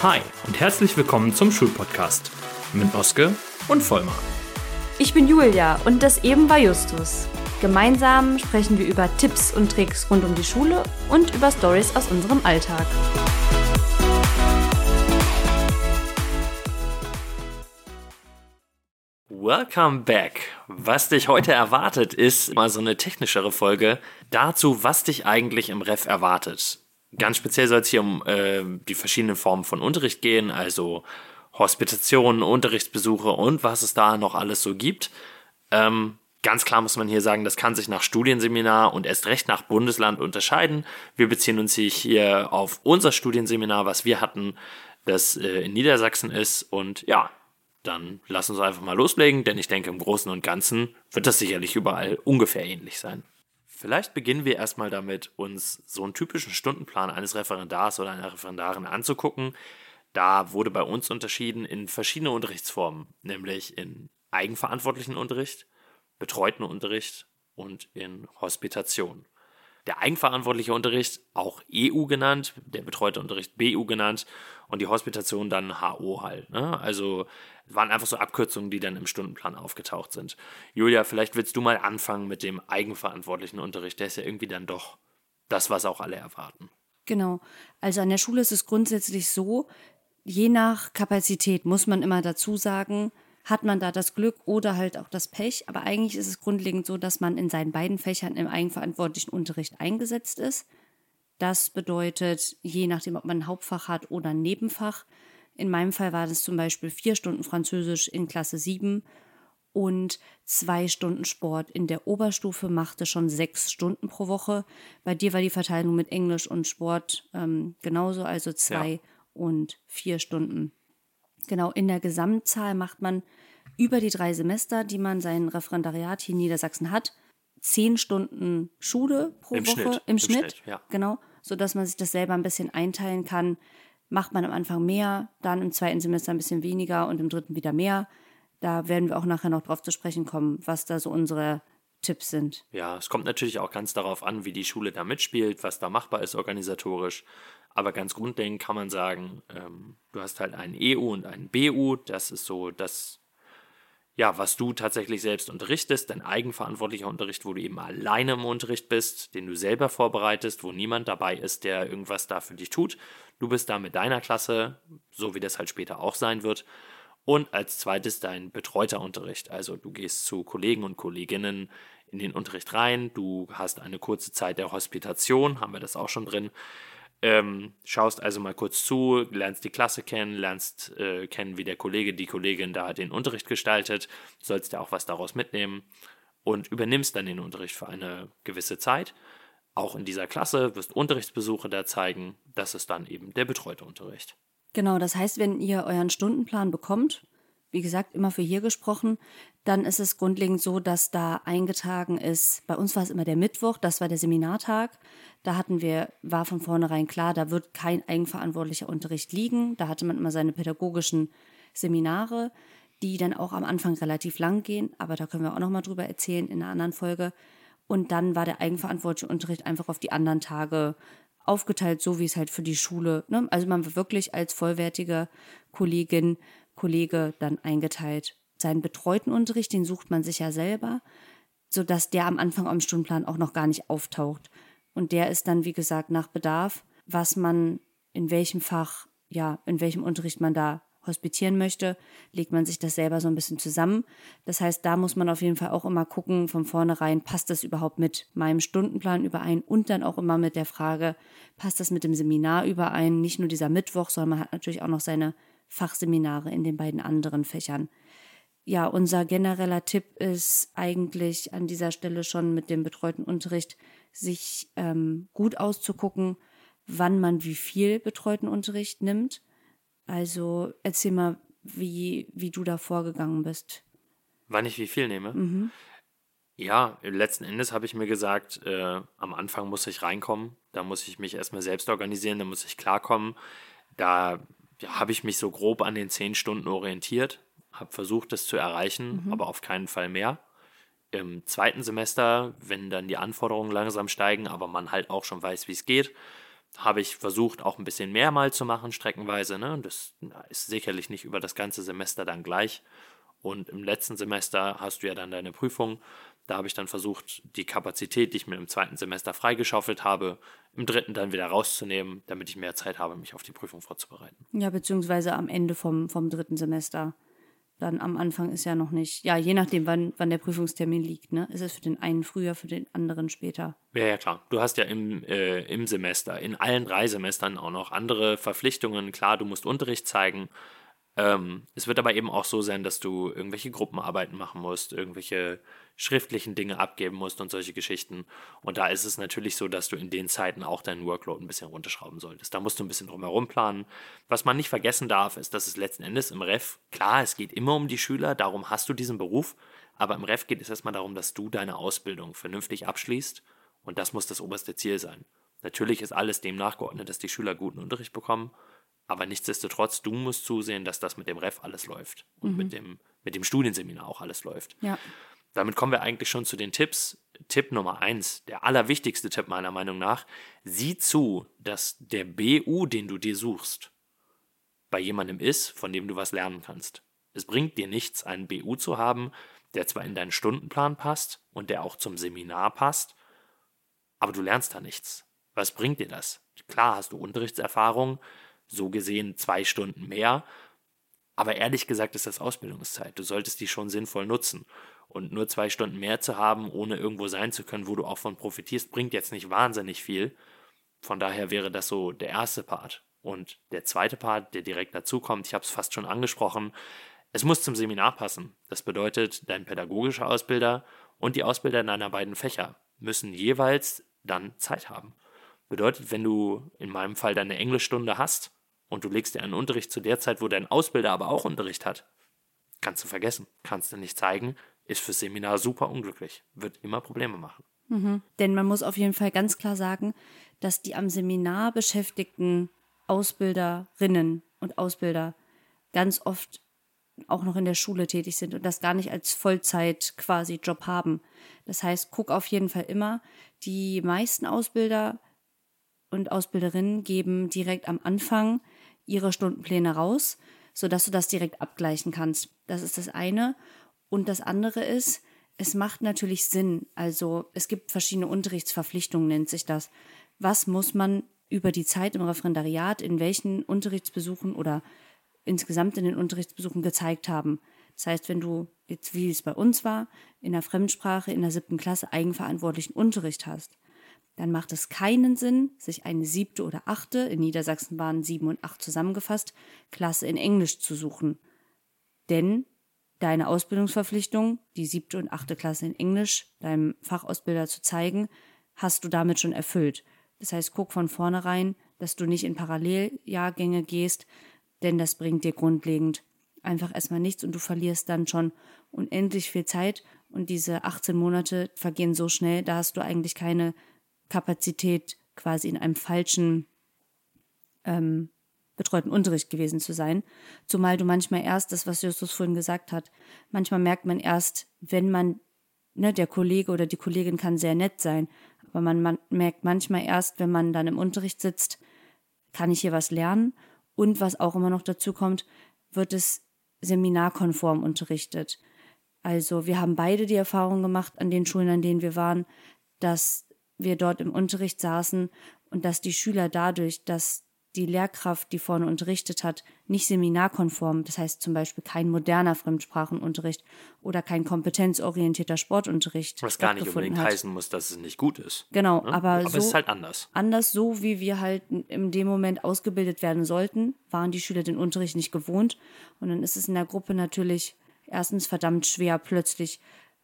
Hi und herzlich willkommen zum Schulpodcast mit Oske und Vollmar. Ich bin Julia und das eben war Justus. Gemeinsam sprechen wir über Tipps und Tricks rund um die Schule und über Stories aus unserem Alltag. Welcome back. Was dich heute erwartet, ist mal so eine technischere Folge dazu, was dich eigentlich im Ref erwartet. Ganz speziell soll es hier um äh, die verschiedenen Formen von Unterricht gehen, also Hospitationen, Unterrichtsbesuche und was es da noch alles so gibt. Ähm, ganz klar muss man hier sagen, das kann sich nach Studienseminar und erst recht nach Bundesland unterscheiden. Wir beziehen uns hier auf unser Studienseminar, was wir hatten, das äh, in Niedersachsen ist. Und ja, dann lass uns einfach mal loslegen, denn ich denke, im Großen und Ganzen wird das sicherlich überall ungefähr ähnlich sein. Vielleicht beginnen wir erstmal damit, uns so einen typischen Stundenplan eines Referendars oder einer Referendarin anzugucken. Da wurde bei uns unterschieden in verschiedene Unterrichtsformen, nämlich in eigenverantwortlichen Unterricht, betreuten Unterricht und in Hospitation. Der eigenverantwortliche Unterricht, auch EU genannt, der betreute Unterricht BU genannt und die Hospitation dann HO halt. Ne? Also waren einfach so Abkürzungen, die dann im Stundenplan aufgetaucht sind. Julia, vielleicht willst du mal anfangen mit dem eigenverantwortlichen Unterricht. Der ist ja irgendwie dann doch das, was auch alle erwarten. Genau. Also an der Schule ist es grundsätzlich so, je nach Kapazität muss man immer dazu sagen, hat man da das Glück oder halt auch das Pech. Aber eigentlich ist es grundlegend so, dass man in seinen beiden Fächern im eigenverantwortlichen Unterricht eingesetzt ist. Das bedeutet, je nachdem, ob man ein Hauptfach hat oder ein Nebenfach, in meinem Fall war das zum Beispiel vier Stunden Französisch in Klasse 7 und zwei Stunden Sport. In der Oberstufe machte schon sechs Stunden pro Woche. Bei dir war die Verteilung mit Englisch und Sport ähm, genauso, also zwei ja. und vier Stunden. Genau, in der Gesamtzahl macht man über die drei Semester, die man sein Referendariat hier in Niedersachsen hat, zehn Stunden Schule pro Im Woche Schnitt. im, Schnitt, Schnitt ja. genau, sodass man sich das selber ein bisschen einteilen kann, macht man am Anfang mehr, dann im zweiten Semester ein bisschen weniger und im dritten wieder mehr. Da werden wir auch nachher noch drauf zu sprechen kommen, was da so unsere Tipps sind. Ja, es kommt natürlich auch ganz darauf an, wie die Schule da mitspielt, was da machbar ist organisatorisch. Aber ganz grundlegend kann man sagen, ähm, du hast halt einen EU und einen BU. Das ist so das, ja, was du tatsächlich selbst unterrichtest, dein eigenverantwortlicher Unterricht, wo du eben alleine im Unterricht bist, den du selber vorbereitest, wo niemand dabei ist, der irgendwas da für dich tut. Du bist da mit deiner Klasse, so wie das halt später auch sein wird. Und als zweites dein betreuter Unterricht. Also du gehst zu Kollegen und Kolleginnen in den Unterricht rein, du hast eine kurze Zeit der Hospitation, haben wir das auch schon drin. Ähm, schaust also mal kurz zu, lernst die Klasse kennen, lernst äh, kennen, wie der Kollege, die Kollegin da den Unterricht gestaltet, sollst ja auch was daraus mitnehmen und übernimmst dann den Unterricht für eine gewisse Zeit. Auch in dieser Klasse wirst Unterrichtsbesuche da zeigen. Das ist dann eben der betreute Unterricht. Genau, das heißt, wenn ihr euren Stundenplan bekommt, wie gesagt, immer für hier gesprochen, dann ist es grundlegend so, dass da eingetragen ist, bei uns war es immer der Mittwoch, das war der Seminartag. Da hatten wir, war von vornherein klar, da wird kein eigenverantwortlicher Unterricht liegen. Da hatte man immer seine pädagogischen Seminare, die dann auch am Anfang relativ lang gehen, aber da können wir auch nochmal drüber erzählen in einer anderen Folge. Und dann war der eigenverantwortliche Unterricht einfach auf die anderen Tage aufgeteilt, so wie es halt für die Schule, ne? also man war wirklich als vollwertige Kollegin, Kollege dann eingeteilt. Seinen betreuten Unterricht, den sucht man sich ja selber, sodass der am Anfang am Stundenplan auch noch gar nicht auftaucht. Und der ist dann, wie gesagt, nach Bedarf, was man in welchem Fach, ja, in welchem Unterricht man da hospitieren möchte, legt man sich das selber so ein bisschen zusammen. Das heißt, da muss man auf jeden Fall auch immer gucken, von vornherein, passt das überhaupt mit meinem Stundenplan überein und dann auch immer mit der Frage, passt das mit dem Seminar überein? Nicht nur dieser Mittwoch, sondern man hat natürlich auch noch seine Fachseminare in den beiden anderen Fächern. Ja, unser genereller Tipp ist eigentlich an dieser Stelle schon mit dem betreuten Unterricht, sich ähm, gut auszugucken, wann man wie viel betreuten Unterricht nimmt. Also erzähl mal, wie, wie du da vorgegangen bist. Wann ich wie viel nehme? Mhm. Ja, letzten Endes habe ich mir gesagt, äh, am Anfang muss ich reinkommen, da muss ich mich erstmal selbst organisieren, da muss ich klarkommen. Da ja, habe ich mich so grob an den zehn Stunden orientiert, habe versucht, das zu erreichen, mhm. aber auf keinen Fall mehr im zweiten Semester, wenn dann die Anforderungen langsam steigen, aber man halt auch schon weiß, wie es geht, habe ich versucht, auch ein bisschen mehr mal zu machen, streckenweise. Ne? Das ist sicherlich nicht über das ganze Semester dann gleich. Und im letzten Semester hast du ja dann deine Prüfung. Da habe ich dann versucht, die Kapazität, die ich mir im zweiten Semester freigeschaufelt habe, im dritten dann wieder rauszunehmen, damit ich mehr Zeit habe, mich auf die Prüfung vorzubereiten. Ja, beziehungsweise am Ende vom, vom dritten Semester. Dann am Anfang ist ja noch nicht, ja, je nachdem, wann, wann der Prüfungstermin liegt, ne? Ist es für den einen früher, für den anderen später? Ja, ja, klar. Du hast ja im, äh, im Semester, in allen drei Semestern auch noch andere Verpflichtungen. Klar, du musst Unterricht zeigen, ähm, es wird aber eben auch so sein, dass du irgendwelche Gruppenarbeiten machen musst, irgendwelche schriftlichen Dinge abgeben musst und solche Geschichten. Und da ist es natürlich so, dass du in den Zeiten auch deinen Workload ein bisschen runterschrauben solltest. Da musst du ein bisschen drumherum planen. Was man nicht vergessen darf, ist, dass es letzten Endes im Ref, klar, es geht immer um die Schüler, darum hast du diesen Beruf, aber im Ref geht es erstmal darum, dass du deine Ausbildung vernünftig abschließt und das muss das oberste Ziel sein. Natürlich ist alles dem nachgeordnet, dass die Schüler guten Unterricht bekommen aber nichtsdestotrotz, du musst zusehen, dass das mit dem Ref alles läuft und mhm. mit, dem, mit dem Studienseminar auch alles läuft. Ja. Damit kommen wir eigentlich schon zu den Tipps. Tipp Nummer eins, der allerwichtigste Tipp meiner Meinung nach, sieh zu, dass der BU, den du dir suchst, bei jemandem ist, von dem du was lernen kannst. Es bringt dir nichts, einen BU zu haben, der zwar in deinen Stundenplan passt und der auch zum Seminar passt, aber du lernst da nichts. Was bringt dir das? Klar hast du Unterrichtserfahrung, so gesehen zwei Stunden mehr. Aber ehrlich gesagt ist das Ausbildungszeit. Du solltest die schon sinnvoll nutzen. Und nur zwei Stunden mehr zu haben, ohne irgendwo sein zu können, wo du auch von profitierst, bringt jetzt nicht wahnsinnig viel. Von daher wäre das so der erste Part. Und der zweite Part, der direkt dazu kommt, ich habe es fast schon angesprochen, es muss zum Seminar passen. Das bedeutet, dein pädagogischer Ausbilder und die Ausbilder deiner beiden Fächer müssen jeweils dann Zeit haben. Bedeutet, wenn du in meinem Fall deine Englischstunde hast, und du legst dir einen Unterricht zu der Zeit, wo dein Ausbilder aber auch Unterricht hat, kannst du vergessen, kannst du nicht zeigen, ist fürs Seminar super unglücklich, wird immer Probleme machen. Mhm. Denn man muss auf jeden Fall ganz klar sagen, dass die am Seminar beschäftigten Ausbilderinnen und Ausbilder ganz oft auch noch in der Schule tätig sind und das gar nicht als Vollzeit quasi Job haben. Das heißt, guck auf jeden Fall immer, die meisten Ausbilder und Ausbilderinnen geben direkt am Anfang ihre Stundenpläne raus, sodass du das direkt abgleichen kannst. Das ist das eine. Und das andere ist, es macht natürlich Sinn. Also es gibt verschiedene Unterrichtsverpflichtungen, nennt sich das. Was muss man über die Zeit im Referendariat in welchen Unterrichtsbesuchen oder insgesamt in den Unterrichtsbesuchen gezeigt haben? Das heißt, wenn du jetzt, wie es bei uns war, in der Fremdsprache in der siebten Klasse eigenverantwortlichen Unterricht hast, dann macht es keinen Sinn, sich eine siebte oder achte, in Niedersachsen waren sieben und acht zusammengefasst, Klasse in Englisch zu suchen. Denn deine Ausbildungsverpflichtung, die siebte und achte Klasse in Englisch, deinem Fachausbilder zu zeigen, hast du damit schon erfüllt. Das heißt, guck von vornherein, dass du nicht in Paralleljahrgänge gehst, denn das bringt dir grundlegend einfach erstmal nichts und du verlierst dann schon unendlich viel Zeit und diese 18 Monate vergehen so schnell, da hast du eigentlich keine Kapazität quasi in einem falschen ähm, betreuten Unterricht gewesen zu sein. Zumal du manchmal erst, das, was Justus vorhin gesagt hat, manchmal merkt man erst, wenn man, ne, der Kollege oder die Kollegin kann sehr nett sein, aber man, man merkt manchmal erst, wenn man dann im Unterricht sitzt, kann ich hier was lernen? Und was auch immer noch dazu kommt, wird es seminarkonform unterrichtet. Also wir haben beide die Erfahrung gemacht an den Schulen, an denen wir waren, dass wir dort im Unterricht saßen und dass die Schüler dadurch, dass die Lehrkraft, die vorne unterrichtet hat, nicht seminarkonform, das heißt zum Beispiel kein moderner Fremdsprachenunterricht oder kein kompetenzorientierter Sportunterricht. Was gar nicht unbedingt hat. heißen muss, dass es nicht gut ist. Genau, ne? aber, aber so, es ist halt anders. Anders so, wie wir halt in dem Moment ausgebildet werden sollten, waren die Schüler den Unterricht nicht gewohnt. Und dann ist es in der Gruppe natürlich erstens verdammt schwer, plötzlich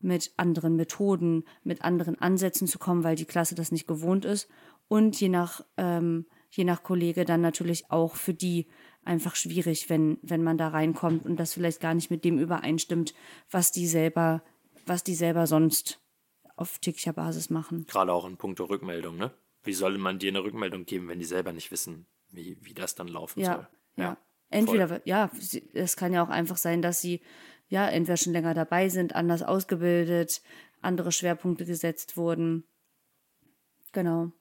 mit anderen Methoden, mit anderen Ansätzen zu kommen, weil die Klasse das nicht gewohnt ist. Und je nach, ähm, je nach Kollege dann natürlich auch für die einfach schwierig, wenn, wenn man da reinkommt und das vielleicht gar nicht mit dem übereinstimmt, was die selber, was die selber sonst auf täglicher Basis machen. Gerade auch in puncto Rückmeldung, ne? Wie soll man dir eine Rückmeldung geben, wenn die selber nicht wissen, wie, wie das dann laufen ja, soll? Ja. ja. Entweder, voll. ja, es kann ja auch einfach sein, dass sie ja, entweder schon länger dabei sind, anders ausgebildet, andere Schwerpunkte gesetzt wurden. Genau.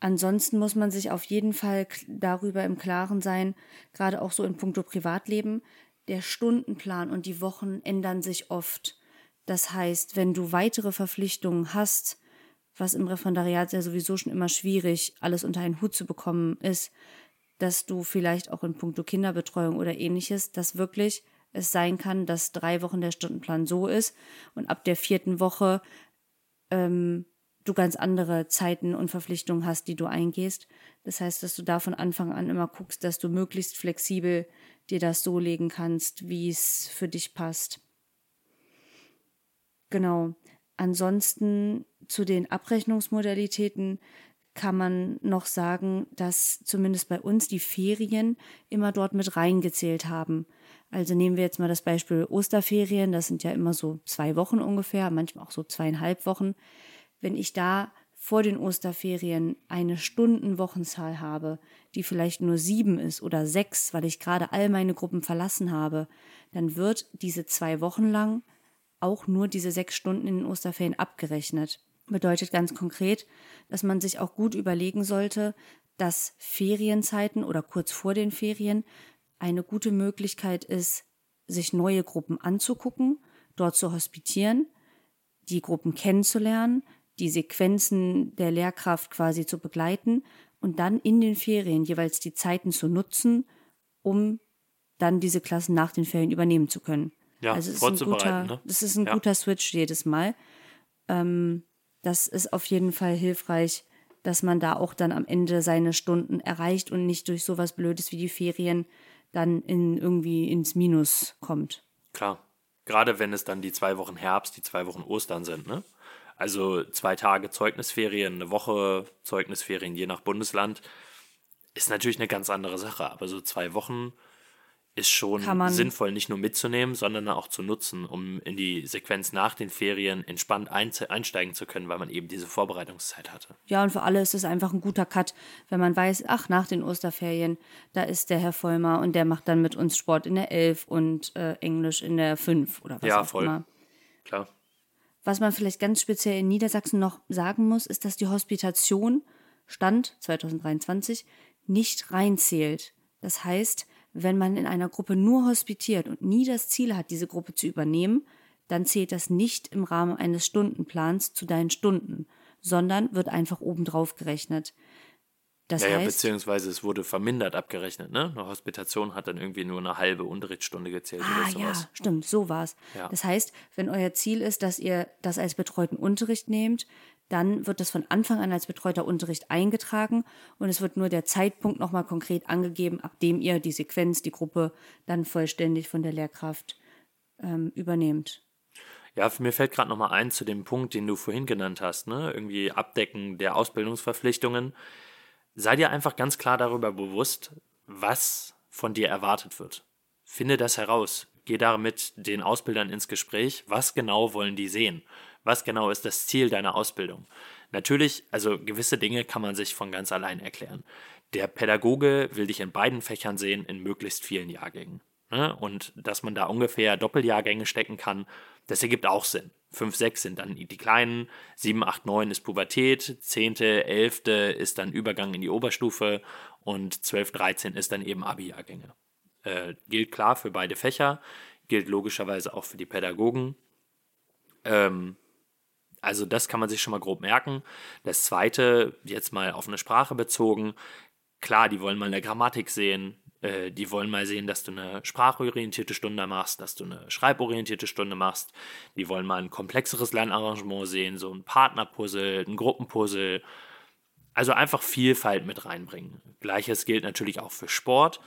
Ansonsten muss man sich auf jeden Fall darüber im Klaren sein, gerade auch so in puncto Privatleben, der Stundenplan und die Wochen ändern sich oft. Das heißt, wenn du weitere Verpflichtungen hast, was im Referendariat ja sowieso schon immer schwierig, alles unter einen Hut zu bekommen ist, dass du vielleicht auch in puncto Kinderbetreuung oder ähnliches, dass wirklich es sein kann, dass drei Wochen der Stundenplan so ist und ab der vierten Woche ähm, du ganz andere Zeiten und Verpflichtungen hast, die du eingehst. Das heißt, dass du da von Anfang an immer guckst, dass du möglichst flexibel dir das so legen kannst, wie es für dich passt. Genau. Ansonsten zu den Abrechnungsmodalitäten kann man noch sagen, dass zumindest bei uns die Ferien immer dort mit reingezählt haben. Also nehmen wir jetzt mal das Beispiel Osterferien, das sind ja immer so zwei Wochen ungefähr, manchmal auch so zweieinhalb Wochen. Wenn ich da vor den Osterferien eine Stundenwochenzahl habe, die vielleicht nur sieben ist oder sechs, weil ich gerade all meine Gruppen verlassen habe, dann wird diese zwei Wochen lang auch nur diese sechs Stunden in den Osterferien abgerechnet. Bedeutet ganz konkret, dass man sich auch gut überlegen sollte, dass Ferienzeiten oder kurz vor den Ferien eine gute Möglichkeit ist, sich neue Gruppen anzugucken, dort zu hospitieren, die Gruppen kennenzulernen, die Sequenzen der Lehrkraft quasi zu begleiten und dann in den Ferien jeweils die Zeiten zu nutzen, um dann diese Klassen nach den Ferien übernehmen zu können. Ja, also es ist ein guter, ne? das ist ein ja. guter Switch jedes Mal. Ähm, das ist auf jeden Fall hilfreich, dass man da auch dann am Ende seine Stunden erreicht und nicht durch sowas Blödes wie die Ferien dann in irgendwie ins Minus kommt. Klar. Gerade wenn es dann die zwei Wochen Herbst, die zwei Wochen Ostern sind, ne? Also zwei Tage Zeugnisferien, eine Woche Zeugnisferien je nach Bundesland, ist natürlich eine ganz andere Sache. Aber so zwei Wochen ist schon sinnvoll, nicht nur mitzunehmen, sondern auch zu nutzen, um in die Sequenz nach den Ferien entspannt einsteigen zu können, weil man eben diese Vorbereitungszeit hatte. Ja, und für alle ist es einfach ein guter Cut, wenn man weiß, ach, nach den Osterferien, da ist der Herr Vollmer und der macht dann mit uns Sport in der 11 und äh, Englisch in der 5 oder was ja, auch voll. immer. Klar. Was man vielleicht ganz speziell in Niedersachsen noch sagen muss, ist, dass die Hospitation Stand 2023 nicht reinzählt. Das heißt, wenn man in einer Gruppe nur hospitiert und nie das Ziel hat, diese Gruppe zu übernehmen, dann zählt das nicht im Rahmen eines Stundenplans zu deinen Stunden, sondern wird einfach obendrauf gerechnet. Das ja, heißt, ja, beziehungsweise es wurde vermindert abgerechnet, ne? Eine Hospitation hat dann irgendwie nur eine halbe Unterrichtsstunde gezählt ah, oder sowas. ja, stimmt, so war's. Ja. Das heißt, wenn euer Ziel ist, dass ihr das als betreuten Unterricht nehmt, dann wird das von Anfang an als betreuter Unterricht eingetragen und es wird nur der Zeitpunkt nochmal konkret angegeben, ab dem ihr die Sequenz, die Gruppe dann vollständig von der Lehrkraft ähm, übernehmt. Ja, mir fällt gerade nochmal ein zu dem Punkt, den du vorhin genannt hast, ne? Irgendwie Abdecken der Ausbildungsverpflichtungen. Sei dir einfach ganz klar darüber bewusst, was von dir erwartet wird. Finde das heraus. Geh damit den Ausbildern ins Gespräch. Was genau wollen die sehen? Was genau ist das Ziel deiner Ausbildung? Natürlich, also gewisse Dinge kann man sich von ganz allein erklären. Der Pädagoge will dich in beiden Fächern sehen, in möglichst vielen Jahrgängen. Ne? Und dass man da ungefähr Doppeljahrgänge stecken kann, das ergibt auch Sinn. 5, 6 sind dann die kleinen, 7, 8, 9 ist Pubertät, 10., 11. ist dann Übergang in die Oberstufe und 12, 13 ist dann eben Abi-Jahrgänge. Äh, gilt klar für beide Fächer, gilt logischerweise auch für die Pädagogen. Ähm, also das kann man sich schon mal grob merken. Das zweite, jetzt mal auf eine Sprache bezogen, klar, die wollen mal eine Grammatik sehen, äh, die wollen mal sehen, dass du eine sprachorientierte Stunde machst, dass du eine schreiborientierte Stunde machst. Die wollen mal ein komplexeres Lernarrangement sehen, so ein Partnerpuzzle, ein Gruppenpuzzle. Also einfach Vielfalt mit reinbringen. Gleiches gilt natürlich auch für Sport.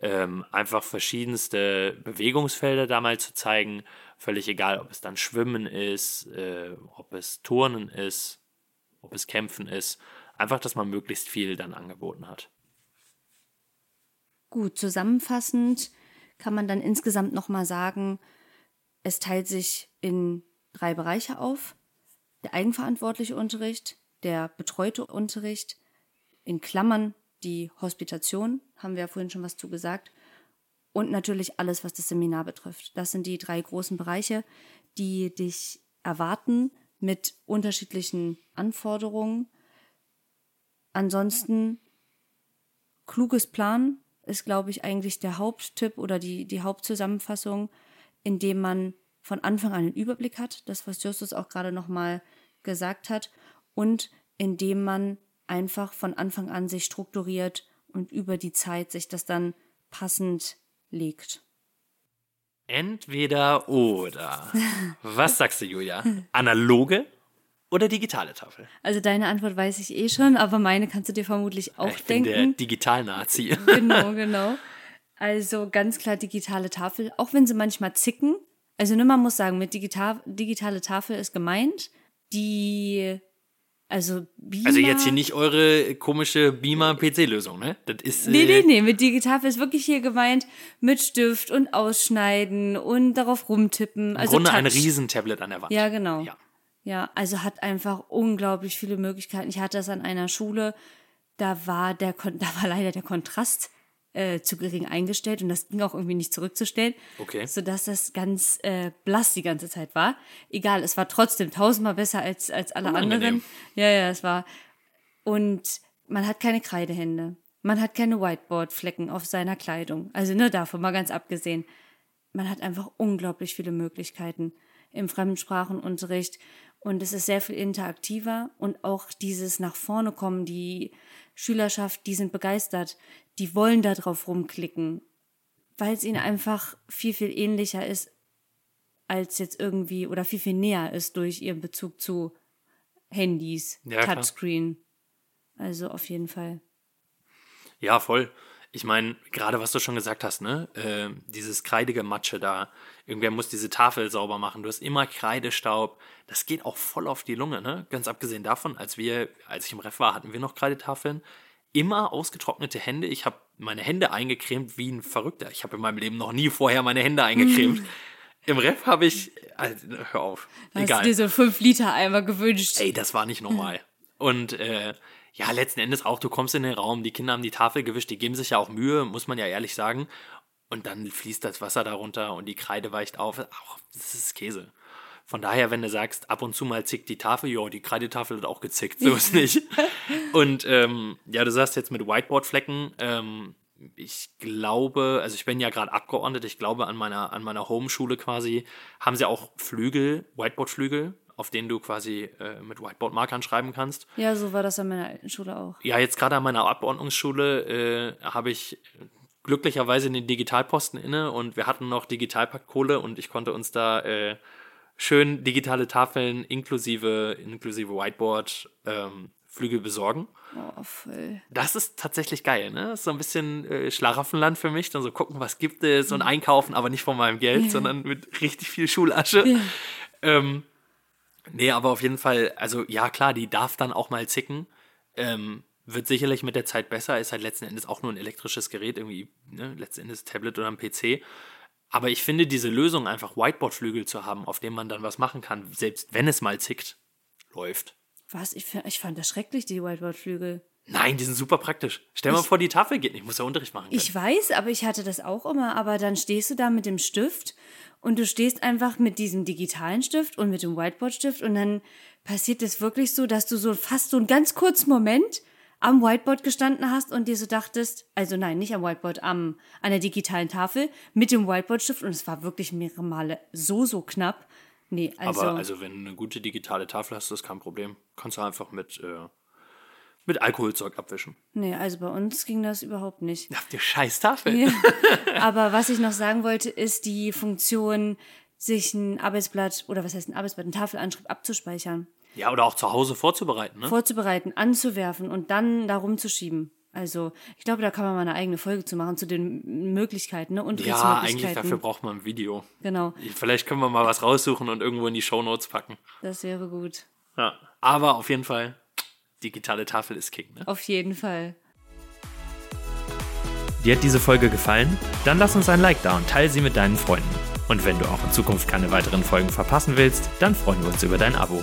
Ähm, einfach verschiedenste Bewegungsfelder da mal zu zeigen. Völlig egal, ob es dann Schwimmen ist, äh, ob es Turnen ist, ob es Kämpfen ist. Einfach, dass man möglichst viel dann angeboten hat. Gut, zusammenfassend kann man dann insgesamt nochmal sagen, es teilt sich in drei Bereiche auf. Der eigenverantwortliche Unterricht, der betreute Unterricht, in Klammern die Hospitation, haben wir ja vorhin schon was zu gesagt, und natürlich alles, was das Seminar betrifft. Das sind die drei großen Bereiche, die dich erwarten mit unterschiedlichen Anforderungen ansonsten kluges Plan ist, glaube ich, eigentlich der Haupttipp oder die, die Hauptzusammenfassung, indem man von Anfang an einen Überblick hat, das, was Justus auch gerade nochmal gesagt hat, und indem man einfach von Anfang an sich strukturiert und über die Zeit sich das dann passend legt. Entweder oder. Was sagst du, Julia? Analoge oder digitale Tafel? Also deine Antwort weiß ich eh schon, aber meine kannst du dir vermutlich auch ich denken. bin der Digital-Nazi. Genau, genau. Also ganz klar digitale Tafel, auch wenn sie manchmal zicken. Also ne, man muss sagen, mit digital, digitale Tafel ist gemeint, die also Beamer. Also jetzt hier nicht eure komische Beamer-PC-Lösung, ne? Das ist. Nee, äh, nee, nee, mit digital ist wirklich hier gemeint mit Stift und Ausschneiden und darauf rumtippen. Im Also Grunde Touch. ein Riesentablet an der Wand. Ja, genau. Ja. Ja, also hat einfach unglaublich viele Möglichkeiten. Ich hatte das an einer Schule, da war der da war leider der Kontrast äh, zu gering eingestellt und das ging auch irgendwie nicht zurückzustellen, Okay. sodass das ganz äh, blass die ganze Zeit war. Egal, es war trotzdem tausendmal besser als als alle Unangenehm. anderen. Ja, ja, es war und man hat keine Kreidehände. Man hat keine Whiteboard-Flecken auf seiner Kleidung. Also nur davon mal ganz abgesehen. Man hat einfach unglaublich viele Möglichkeiten im Fremdsprachenunterricht und es ist sehr viel interaktiver und auch dieses nach vorne kommen, die Schülerschaft, die sind begeistert, die wollen da drauf rumklicken, weil es ihnen einfach viel, viel ähnlicher ist als jetzt irgendwie oder viel, viel näher ist durch ihren Bezug zu Handys, Ja, klar. Touchscreen. Also auf jeden Fall. Ja, voll. Ich meine, gerade was du schon gesagt hast, ne? Äh, dieses kreidige Matsche da. Irgendwer muss diese Tafel sauber machen. Du hast immer Kreidestaub. Das geht auch voll auf die Lunge, ne? Ganz abgesehen davon, als wir, als ich im Ref war, hatten wir noch Kreidetafeln. Immer ausgetrocknete Hände. Ich habe meine Hände eingecremt wie ein Verrückter. Ich habe in meinem Leben noch nie vorher meine Hände eingecremt. Im Ref habe ich. Also, hör auf. Da hast Egal. du dir so einen 5-Liter-Eimer gewünscht. Ey, das war nicht normal. Und äh, ja, letzten Endes auch, du kommst in den Raum, die Kinder haben die Tafel gewischt, die geben sich ja auch Mühe, muss man ja ehrlich sagen. Und dann fließt das Wasser darunter und die Kreide weicht auf. Auch, das ist Käse. Von daher, wenn du sagst, ab und zu mal zickt die Tafel, jo, die Kreidetafel hat auch gezickt, so ist nicht. Und ähm, ja, du sagst jetzt mit Whiteboard-Flecken, ähm, ich glaube, also ich bin ja gerade abgeordnet, ich glaube an meiner, an meiner Homeschule quasi, haben sie auch Flügel, Whiteboard-Flügel, auf denen du quasi äh, mit Whiteboard-Markern schreiben kannst. Ja, so war das an meiner alten Schule auch. Ja, jetzt gerade an meiner Abordnungsschule äh, habe ich glücklicherweise den Digitalposten inne und wir hatten noch Digitalpackkohle und ich konnte uns da äh, schön digitale Tafeln inklusive, inklusive Whiteboard ähm, Flügel besorgen. Oh, voll. Das ist tatsächlich geil, ne? Das ist so ein bisschen äh, Schlaraffenland für mich. Dann so gucken, was gibt es und einkaufen, aber nicht von meinem Geld, sondern mit richtig viel Schulasche. Ähm, nee, aber auf jeden Fall, also ja, klar, die darf dann auch mal zicken. Ähm, wird sicherlich mit der Zeit besser, ist halt letzten Endes auch nur ein elektrisches Gerät, irgendwie, ne? Letzten Endes Tablet oder ein PC. Aber ich finde diese Lösung, einfach Whiteboard-Flügel zu haben, auf dem man dann was machen kann, selbst wenn es mal zickt, läuft. Was? Ich, ich fand das schrecklich, die Whiteboard-Flügel. Nein, die sind super praktisch. Stell mal vor, die Tafel geht nicht. Ich muss ja Unterricht machen. Können. Ich weiß, aber ich hatte das auch immer. Aber dann stehst du da mit dem Stift und du stehst einfach mit diesem digitalen Stift und mit dem Whiteboard-Stift und dann passiert es wirklich so, dass du so fast so einen ganz kurzen Moment am Whiteboard gestanden hast und dir so dachtest, also nein, nicht am Whiteboard, am, an der digitalen Tafel mit dem Whiteboard-Stift und es war wirklich mehrere Male so, so knapp. Nee, also, Aber also, wenn du eine gute digitale Tafel hast, ist das kein Problem. Kannst du einfach mit, äh, mit Alkoholzeug abwischen. nee, also bei uns ging das überhaupt nicht. Habt ihr scheiß Tafel? Ja. Aber was ich noch sagen wollte, ist die Funktion, sich ein Arbeitsblatt oder was heißt ein Arbeitsblatt, ein Tafelanschrift abzuspeichern, Ja, oder auch zu Hause vorzubereiten, ne? vorzubereiten, anzuwerfen und dann da rumzuschieben. Also ich glaube, da kann man mal eine eigene Folge zu machen zu den Möglichkeiten, ne? Ja, Unterrichtsmöglichkeiten. eigentlich dafür braucht man ein Video. Genau, Vielleicht können wir mal was raussuchen und irgendwo in die Shownotes packen. das wäre gut. Ja. Aber auf jeden Fall, digitale Tafel ist King, ne? Auf jeden Fall. Dir hat diese Folge gefallen? Dann lass uns ein Like da und teile sie mit deinen Freunden. Und wenn du auch in Zukunft keine weiteren Folgen verpassen willst, dann freuen wir uns über dein Abo.